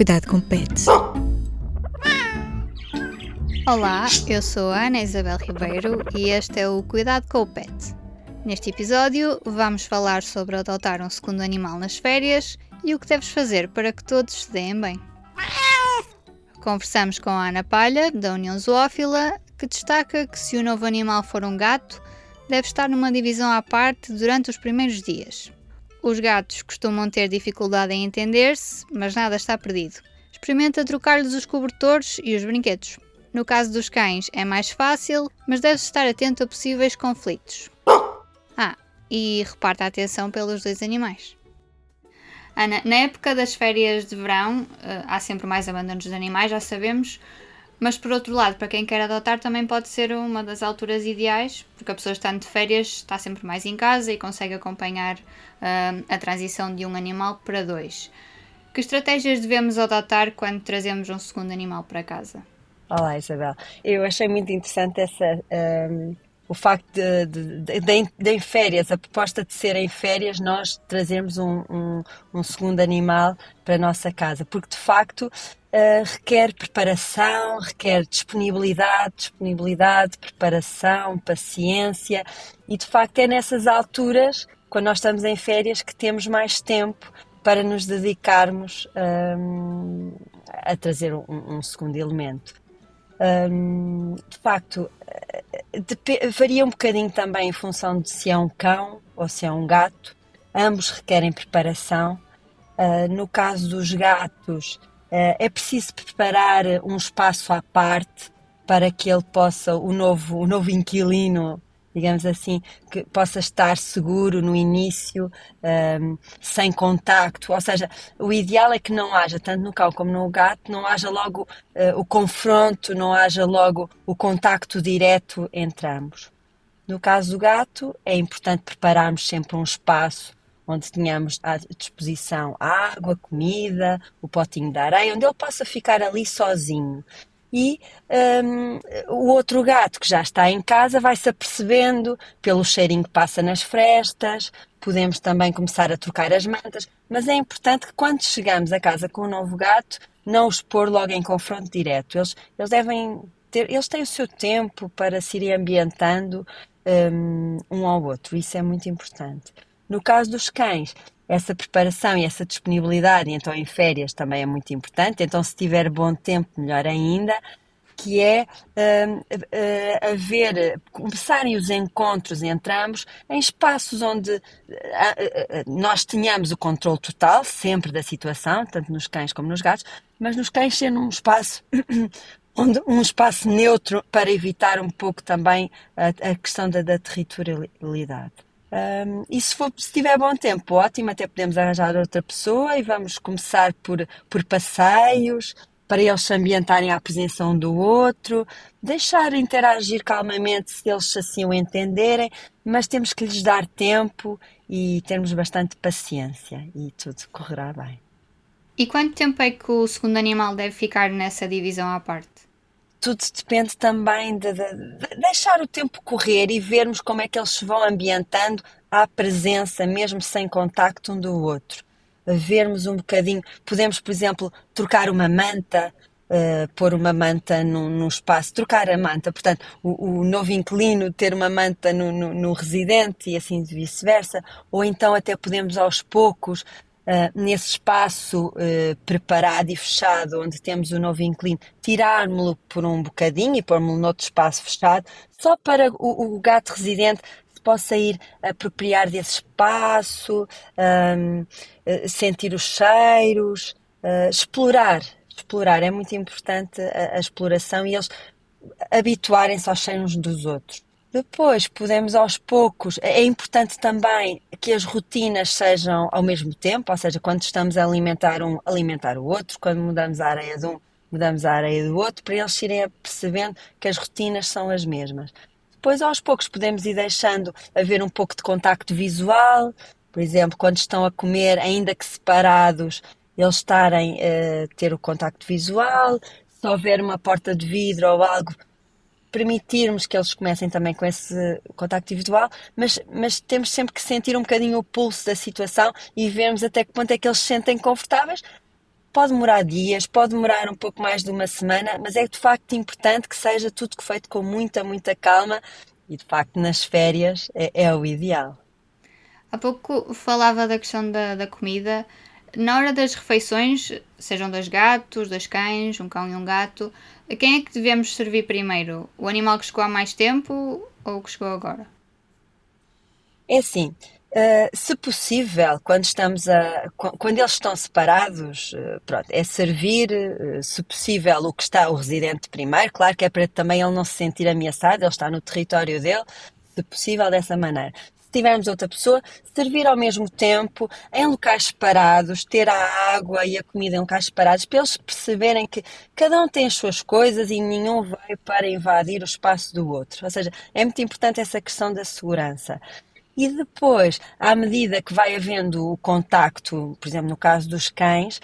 cuidado com pets. Olá, eu sou a Ana Isabel Ribeiro e este é o Cuidado com o Pet. Neste episódio, vamos falar sobre adotar um segundo animal nas férias e o que deves fazer para que todos se deem bem. Conversamos com a Ana Palha, da União Zoófila, que destaca que se o novo animal for um gato, deve estar numa divisão à parte durante os primeiros dias. Os gatos costumam ter dificuldade em entender-se, mas nada está perdido. Experimenta trocar-lhes os cobertores e os brinquedos. No caso dos cães é mais fácil, mas deves estar atento a possíveis conflitos. Ah, e reparta a atenção pelos dois animais. Ana, na época das férias de verão, eh, há sempre mais abandonos de animais, já sabemos, mas por outro lado, para quem quer adotar, também pode ser uma das alturas ideais, porque a pessoa estando de férias está sempre mais em casa e consegue acompanhar uh, a transição de um animal para dois. Que estratégias devemos adotar quando trazemos um segundo animal para casa? Olá, Isabel. Eu achei muito interessante essa. Um o facto de, de, de, de, em férias, a proposta de ser em férias, nós trazermos um, um, um segundo animal para a nossa casa, porque de facto uh, requer preparação, requer disponibilidade, disponibilidade, preparação, paciência, e de facto é nessas alturas, quando nós estamos em férias, que temos mais tempo para nos dedicarmos um, a trazer um, um segundo elemento. Um, de facto, varia um bocadinho também em função de se é um cão ou se é um gato. Ambos requerem preparação. Uh, no caso dos gatos, uh, é preciso preparar um espaço à parte para que ele possa, o novo, o novo inquilino, digamos assim, que possa estar seguro no início, um, sem contacto. Ou seja, o ideal é que não haja, tanto no cão como no gato, não haja logo uh, o confronto, não haja logo o contacto direto entre ambos. No caso do gato, é importante prepararmos sempre um espaço onde tenhamos à disposição água, comida, o potinho de areia, onde ele possa ficar ali sozinho e um, o outro gato que já está em casa vai se apercebendo pelo cheirinho que passa nas frestas, podemos também começar a trocar as mantas, mas é importante que quando chegamos a casa com um novo gato, não os pôr logo em confronto direto. Eles, eles devem ter, eles têm o seu tempo para se irem ambientando um, um ao outro, isso é muito importante. No caso dos cães, essa preparação e essa disponibilidade, então em férias também é muito importante, então se tiver bom tempo, melhor ainda, que é uh, uh, haver, começarem os encontros entre ambos em espaços onde uh, nós tenhamos o controle total, sempre da situação, tanto nos cães como nos gatos, mas nos cães ser num espaço onde um espaço neutro para evitar um pouco também a, a questão da, da territorialidade. Um, e se, for, se tiver bom tempo, ótimo, até podemos arranjar outra pessoa e vamos começar por, por passeios, para eles se ambientarem à presença um do outro, deixar interagir calmamente se eles assim o entenderem, mas temos que lhes dar tempo e termos bastante paciência e tudo correrá bem. E quanto tempo é que o segundo animal deve ficar nessa divisão à parte? Tudo depende também de, de, de, deixar o tempo correr e vermos como é que eles se vão ambientando à presença, mesmo sem contacto um do outro. Vermos um bocadinho, podemos, por exemplo, trocar uma manta, uh, pôr uma manta num, num, espaço, trocar a manta, portanto, o, o novo inquilino ter uma manta no, no, no residente e assim vice-versa, ou então até podemos aos poucos Uh, nesse espaço uh, preparado e fechado, onde temos o novo inclino, tirarmos-lo por um bocadinho e pôr-lo noutro espaço fechado, só para o, o, gato residente possa ir apropriar desse espaço, um, uh, ah, sentir os cheiros, explorar. Explorar é muito importante a, a exploração e eles habituarem-se aos cheiros dos outros. Depois podemos aos poucos, é importante também que as rotinas sejam ao mesmo tempo, ou seja, quando estamos a alimentar um, alimentar o outro, quando mudamos a areia de um, mudamos a areia do outro, para eles irem percebendo que as rotinas são as mesmas. Depois aos poucos podemos ir deixando haver um pouco de contacto visual, por exemplo, quando estão a comer, ainda que separados, eles estarem a uh, ter o contacto visual, se houver uma porta de vidro ou algo permitirmos que eles comecem também com esse contacto individual, mas, mas temos sempre que sentir um bocadinho o pulso da situação e vermos até que ponto é que eles se sentem confortáveis Pode demorar dias, pode demorar um pouco mais de uma semana, mas é de facto importante que seja tudo feito com muita, muita calma e de facto nas férias é, é o ideal. Há pouco falava da questão da, da comida. Na hora das refeições, sejam dois gatos, dois cães, um cão e um gato, a quem é que devemos servir primeiro? O animal que chegou há mais tempo ou o que chegou agora? É assim, Uh, se possível, quando estamos a, quando eles estão separados, uh, pronto, é servir, uh, se possível, o que está o residente primeiro, claro que é para também ele não se sentir ameaçado, ele está no território dele, se possível dessa maneira. Tivermos outra pessoa, servir ao mesmo tempo, em locais separados, ter a água e a comida em locais separados, para eles perceberem que cada um tem as suas coisas e nenhum vai para invadir o espaço do outro. Ou seja, é muito importante essa questão da segurança. E depois, à medida que vai havendo o contacto, por exemplo, no caso dos cães,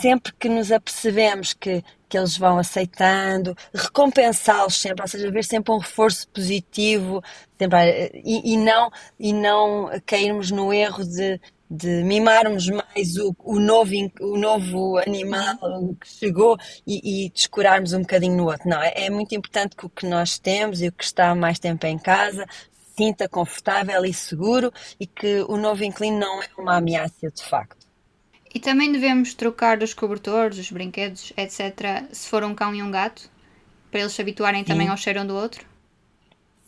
sempre que nos apercebemos que, que eles vão aceitando, recompensá-los sempre, ou seja, ver sempre um reforço positivo sempre, e, e, não, e não cairmos no erro de, de mimarmos mais o, o, novo, o novo animal que chegou e, e descurarmos um bocadinho no outro. Não, é, é muito importante que o que nós temos e o que está mais tempo em casa sinta confortável e seguro e que o novo inquilino não é uma ameaça de facto. E também devemos trocar os cobertores, os brinquedos, etc., se for um cão e um gato, para eles se habituarem Sim. também ao cheiro um do outro?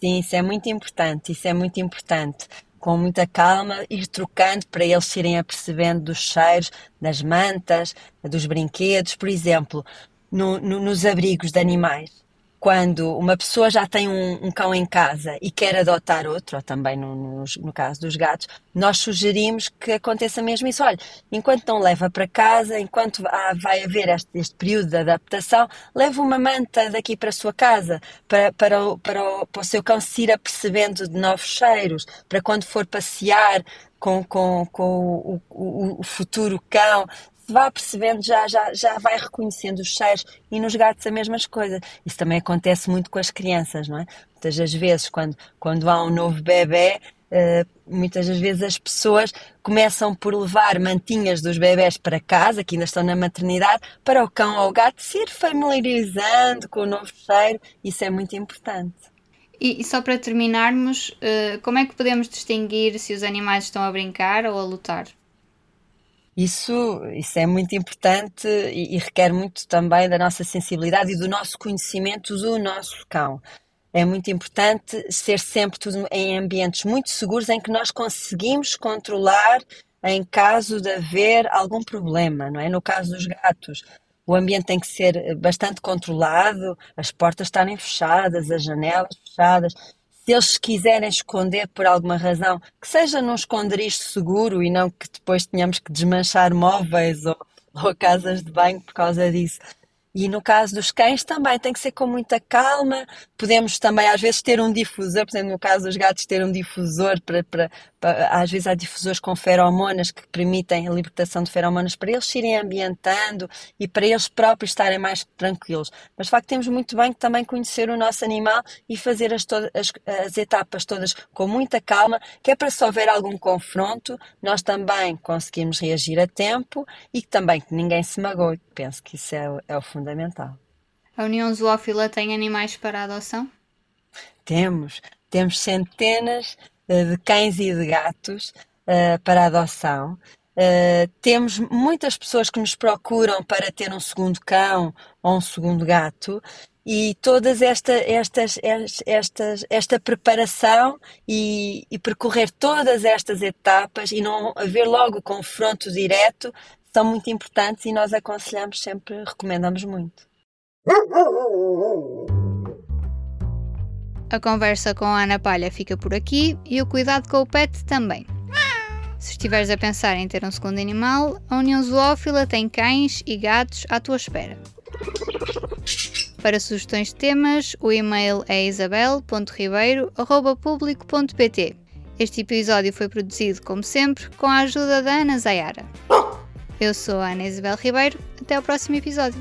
Sim, isso é muito importante, isso é muito importante. Com muita calma, ir trocando para eles se irem apercebendo dos cheiros, das mantas, dos brinquedos, por exemplo, no, no, nos abrigos de animais quando uma pessoa já tem um, um, cão em casa e quer adotar outro, ou também no, no, no, caso dos gatos, nós sugerimos que aconteça mesmo isso. Olha, enquanto não leva para casa, enquanto vai haver este, este, período de adaptação, leve uma manta daqui para a sua casa, para, para, o, para, o, para o seu cão se ir apercebendo de novos cheiros, para quando for passear com, com, com o, o, o futuro cão, vá percebendo, já, já, já vai reconhecendo os cheiros e nos gatos a mesma coisa. Isso também acontece muito com as crianças, não é? Muitas das vezes, quando, quando há um novo bebê, Uh, muitas das vezes as pessoas começam por levar mantinhas dos bebés para casa, que ainda estão na maternidade, para o cão ou o gato se ir familiarizando com o novo cheiro. Isso é muito importante. E, e só para terminarmos, uh, como é que podemos distinguir se os animais estão a brincar ou a lutar? Isso, isso é muito importante e, e, requer muito também da nossa sensibilidade e do nosso conhecimento do nosso cão. É muito importante ser sempre tudo em ambientes muito seguros em que nós conseguimos controlar em caso de haver algum problema, não é? No caso dos gatos, o ambiente tem que ser bastante controlado, as portas estarem fechadas, as janelas fechadas, se eles quiserem esconder por alguma razão, que seja num esconderijo seguro e não que depois tenhamos que desmanchar móveis ou, ou casas de banho por causa disso. E no caso dos cães também tem que ser com muita calma. Podemos também às vezes ter um difusor, por exemplo, no caso dos gatos ter um difusor para, para às vezes há difusores com feromonas que permitem a libertação de feromonas para eles se irem ambientando e para eles próprios estarem mais tranquilos. Mas de facto temos muito bem que também conhecer o nosso animal e fazer as, as, as etapas todas com muita calma, que é para se houver algum confronto, nós também conseguimos reagir a tempo e também que ninguém se magoe. Penso que isso é, é o fundamental. A União Zoófila tem animais para adoção? Temos. Temos centenas de cães e de gatos uh, para adoção. Uh, temos muitas pessoas que nos procuram para ter um segundo cão ou um segundo gato e todas esta, estas, estas, esta preparação e, e, percorrer todas estas etapas e não haver logo confronto direto são muito importantes e nós aconselhamos sempre, recomendamos muito. A conversa com a Ana Palha fica por aqui e o cuidado com o pet também. Se estiveres a pensar em ter um segundo animal, a União Zoófila tem cães e gatos à tua espera. Para sugestões de temas, o e-mail é isabel.ribeiro.público.pt. Este episódio foi produzido, como sempre, com a ajuda da Ana Zayara. Eu sou a Ana Isabel Ribeiro. Até o próximo episódio.